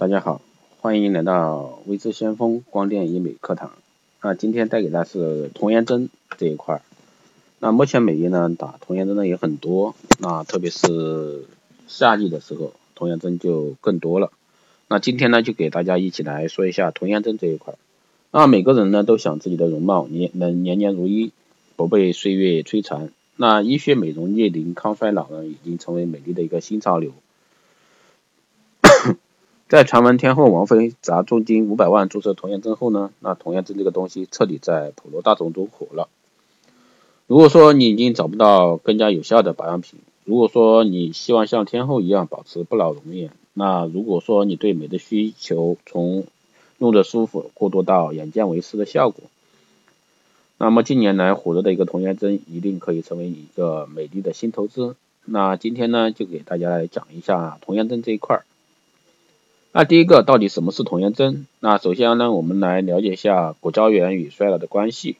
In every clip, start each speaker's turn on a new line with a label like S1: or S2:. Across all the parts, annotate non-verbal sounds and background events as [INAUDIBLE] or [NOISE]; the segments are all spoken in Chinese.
S1: 大家好，欢迎来到微知先锋光电医美课堂。啊，今天带给大家是童颜针这一块。那目前美业呢打童颜针的也很多，那特别是夏季的时候，童颜针就更多了。那今天呢就给大家一起来说一下童颜针这一块。那每个人呢都想自己的容貌年能年年如一，不被岁月摧残。那医学美容逆龄抗衰老呢，已经成为美丽的一个新潮流。在传闻天后王菲砸重金五百万注射童颜针后呢，那童颜针这个东西彻底在普罗大众中火了。如果说你已经找不到更加有效的保养品，如果说你希望像天后一样保持不老容颜，那如果说你对美的需求从用着舒服过渡到眼见为实的效果，那么近年来火热的一个童颜针一定可以成为你一个美丽的新投资。那今天呢，就给大家来讲一下童颜针这一块儿。那第一个，到底什么是童颜针？那首先呢，我们来了解一下骨胶原与衰老的关系。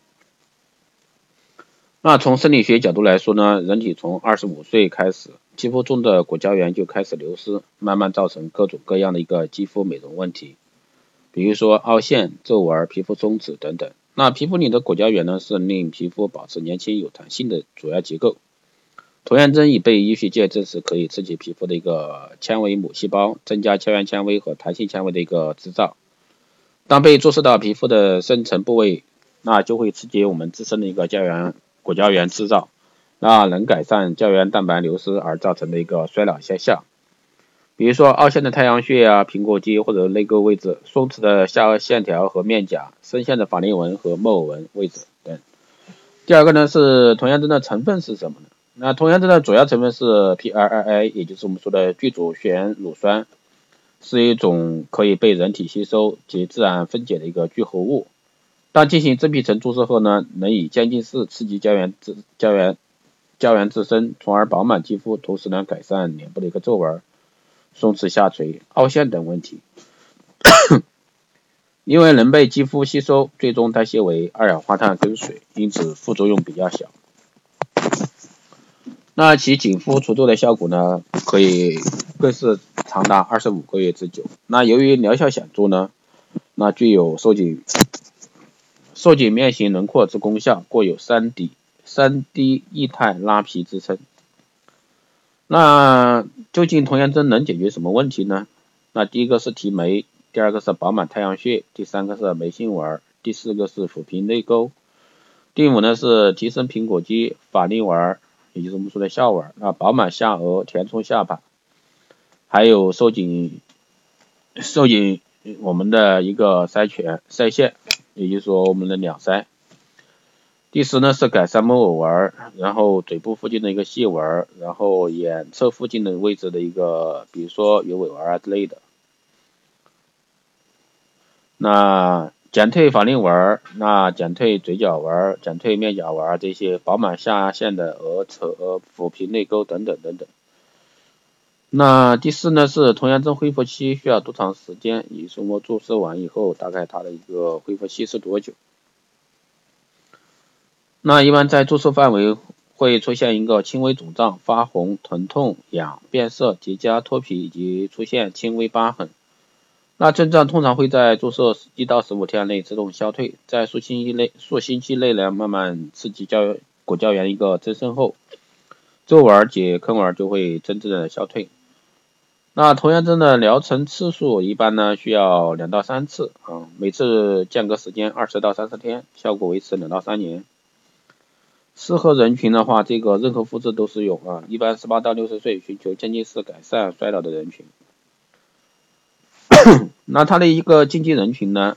S1: 那从生理学角度来说呢，人体从二十五岁开始，肌肤中的骨胶原就开始流失，慢慢造成各种各样的一个肌肤美容问题。比如说凹陷、皱纹、皮肤松弛等等。那皮肤里的骨胶原呢，是令皮肤保持年轻有弹性的主要结构。童颜针已被医学界证实可以刺激皮肤的一个纤维母细胞，增加胶原纤维和弹性纤维的一个制造。当被注射到皮肤的深层部位，那就会刺激我们自身的一个胶原果胶原制造，那能改善胶原蛋白流失而造成的一个衰老现象。比如说凹陷的太阳穴啊、苹果肌或者泪沟位置、松弛的下颚线条和面颊、深陷的法令纹和木偶纹位置等。第二个呢是童颜针的成分是什么呢？那童颜针的主要成分是 P2AA，也就是我们说的聚左旋乳酸，是一种可以被人体吸收及自然分解的一个聚合物。当进行真皮层注射后呢，能以渐进式刺激胶原自胶原胶原自身，从而饱满肌肤，同时呢改善脸部的一个皱纹。松弛下垂、凹陷等问题，[COUGHS] 因为能被肌肤吸收，最终代谢为二氧化碳跟水，因此副作用比较小。那其紧肤除皱的效果呢，可以更是长达二十五个月之久。那由于疗效显著呢，那具有收紧收紧面型轮廓之功效，过有三 D 三 D 液态拉皮之称。那究竟童颜针能解决什么问题呢？那第一个是提眉，第二个是饱满太阳穴，第三个是眉心纹，第四个是抚平泪沟，第五呢是提升苹果肌、法令纹，也就是我们说的下纹，啊饱满下颚、填充下巴，还有收紧收紧我们的一个腮权、腮线，也就是说我们的两腮。第十呢是改善木偶纹，然后嘴部附近的一个细纹，然后眼侧附近的位置的一个，比如说鱼尾纹啊之类的。那减退法令纹，那减退嘴角纹，减退面颊纹这些，饱满下颚线的额侧抚平泪沟等等等等。那第四呢是童颜针恢复期需要多长时间？你说我注射完以后，大概它的一个恢复期是多久？那一般在注射范围会出现一个轻微肿胀、发红、疼痛、痒、变色、结痂、脱皮以及出现轻微疤痕。那症状通常会在注射一到十五天内自动消退，在数星期内数星期内呢慢慢刺激胶骨胶原一个增生后，皱纹及坑纹就会真正的消退。那童颜针的疗程次数一般呢需要两到三次啊，每次间隔时间二十到三十天，效果维持两到三年。适合人群的话，这个任何肤质都适用啊。一般十八到六十岁，寻求渐进式改善衰老的人群。[COUGHS] 那它的一个禁忌人群呢？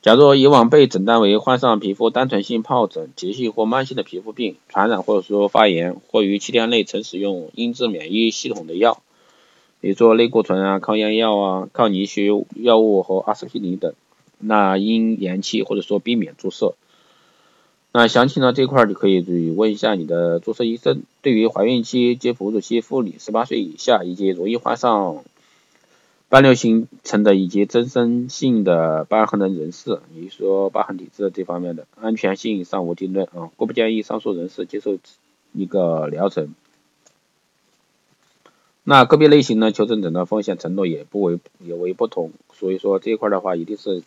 S1: 假如以往被诊断为患上皮肤单纯性疱疹、急性或慢性的皮肤病、传染或者说发炎，或于七天内曾使用抑制免疫系统的药，比如说类固醇啊、抗炎药啊、抗凝血药物和阿司匹林等，那应延期或者说避免注射。那详情呢这块儿就可以问一下你的注射医生。对于怀孕期及哺乳期妇女、十八岁以下以及容易患上斑瘤形成的以及增生性的疤痕的人士，也就说疤痕体质这方面的安全性尚无定论啊，故不建议上述人士接受一个疗程。那个别类型呢，求诊者的风险程度也不为也为不同，所以说这一块的话，一定是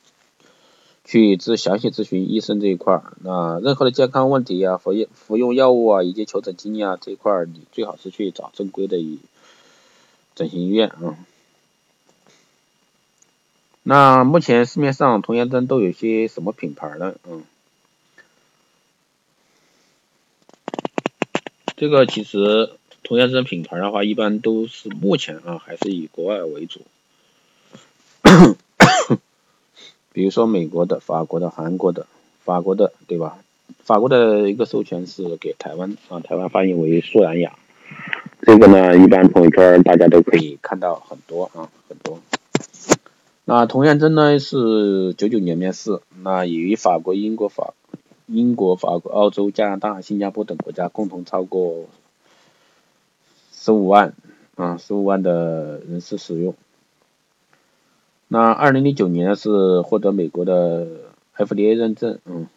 S1: 去咨详细咨询医生这一块。那任何的健康问题啊，服用服用药物啊，以及求诊经历啊这一块，你最好是去找正规的整形医院啊。那目前市面上童颜针都有些什么品牌呢？嗯，这个其实童颜针品牌的话，一般都是目前啊还是以国外为主，[COUGHS] 比如说美国的、法国的、韩国的、法国的，对吧？法国的一个授权是给台湾啊，台湾翻译为素然雅，这个呢，一般朋友圈大家都可以看到很多啊，很多。那童颜针呢是九九年面世，那已于法国、英国、法、英国、法国、澳洲、加拿大、新加坡等国家共同超过十五万啊十五万的人士使用。那二零零九年是获得美国的 FDA 认证，嗯。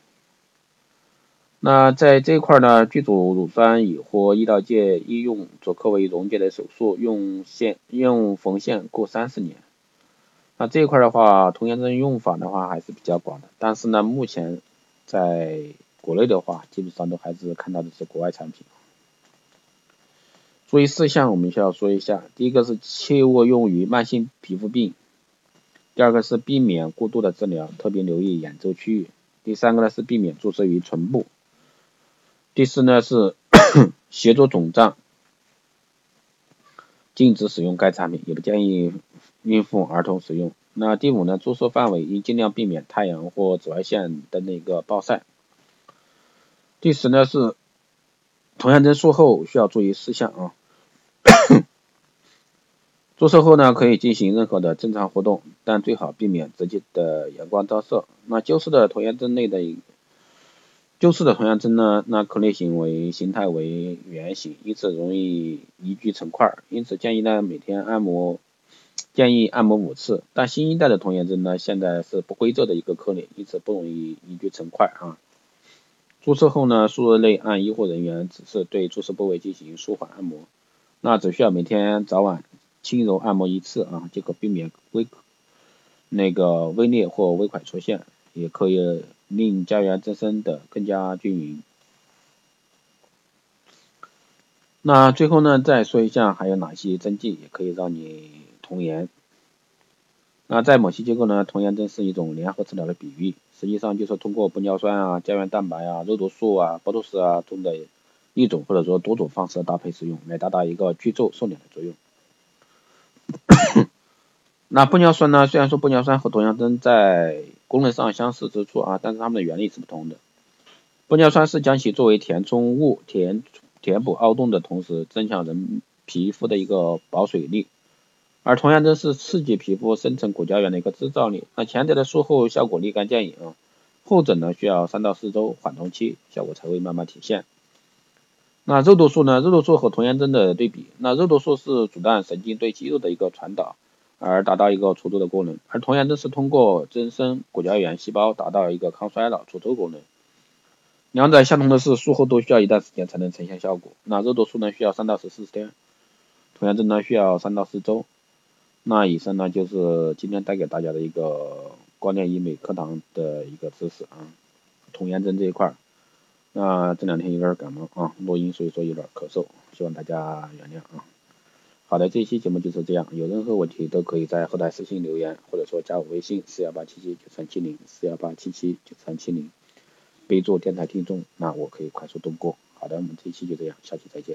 S1: 那在这一块呢，剧组乳酸已获医疗界医用，佐科为溶解的手术，用线用缝线过三十年。那这一块的话，童颜针用法的话还是比较广的，但是呢，目前在国内的话，基本上都还是看到的是国外产品。注意事项我们需要说一下，第一个是切勿用于慢性皮肤病，第二个是避免过度的治疗，特别留意眼周区域，第三个呢是避免注射于唇部，第四呢是 [COUGHS] 协助肿胀，禁止使用该产品，也不建议。孕妇、儿童使用。那第五呢？注射范围应尽量避免太阳或紫外线的那个暴晒。第十呢是同样针术后需要注意事项啊。[COUGHS] 注射后呢可以进行任何的正常活动，但最好避免直接的阳光照射。那旧式的童颜针内的旧式的童颜针呢，那颗粒形为形态为圆形，因此容易凝聚成块，因此建议呢每天按摩。建议按摩五次，但新一代的童颜针呢，现在是不规则的一个颗粒，因此不容易凝聚成块啊。注射后呢，数日内按医护人员指示对注射部位进行舒缓按摩，那只需要每天早晚轻柔按摩一次啊，就可避免微那个微裂或微块出现，也可以令胶原增生的更加均匀。那最后呢，再说一下还有哪些针剂也可以让你。童颜，那在某些机构呢，童颜针是一种联合治疗的比喻，实际上就是通过玻尿酸啊、胶原蛋白啊、肉毒素啊、博多斯啊中的一种或者说多种方式搭配使用，来达到一个去皱瘦脸的作用。[COUGHS] 那玻尿酸呢，虽然说玻尿酸和童颜针在功能上相似之处啊，但是它们的原理是不同的。玻尿酸是将其作为填充物填填补凹洞的同时，增强人皮肤的一个保水力。而童颜针是刺激皮肤生成骨胶原的一个制造力，那前者的术后效果立竿见影，后者呢需要三到四周缓冲期，效果才会慢慢体现。那肉毒素呢？肉毒素和童颜针的对比，那肉毒素是阻断神经对肌肉的一个传导，而达到一个除皱的功能，而童颜针是通过增生骨胶原细胞达到一个抗衰老、除皱功能。两者相同的是，术后都需要一段时间才能呈现效果。那肉毒素呢需要三到十四天，童颜针呢需要三到四周。那以上呢就是今天带给大家的一个光电医美课堂的一个知识啊，童颜针这一块儿，那这两天有点感冒啊，录音所以说有点咳嗽，希望大家原谅啊。好的，这期节目就是这样，有任何问题都可以在后台私信留言，或者说加我微信四幺八七七九三七零四幺八七七九三七零，备注电台听众，那我可以快速通过。好的，我们这一期就这样，下期再见。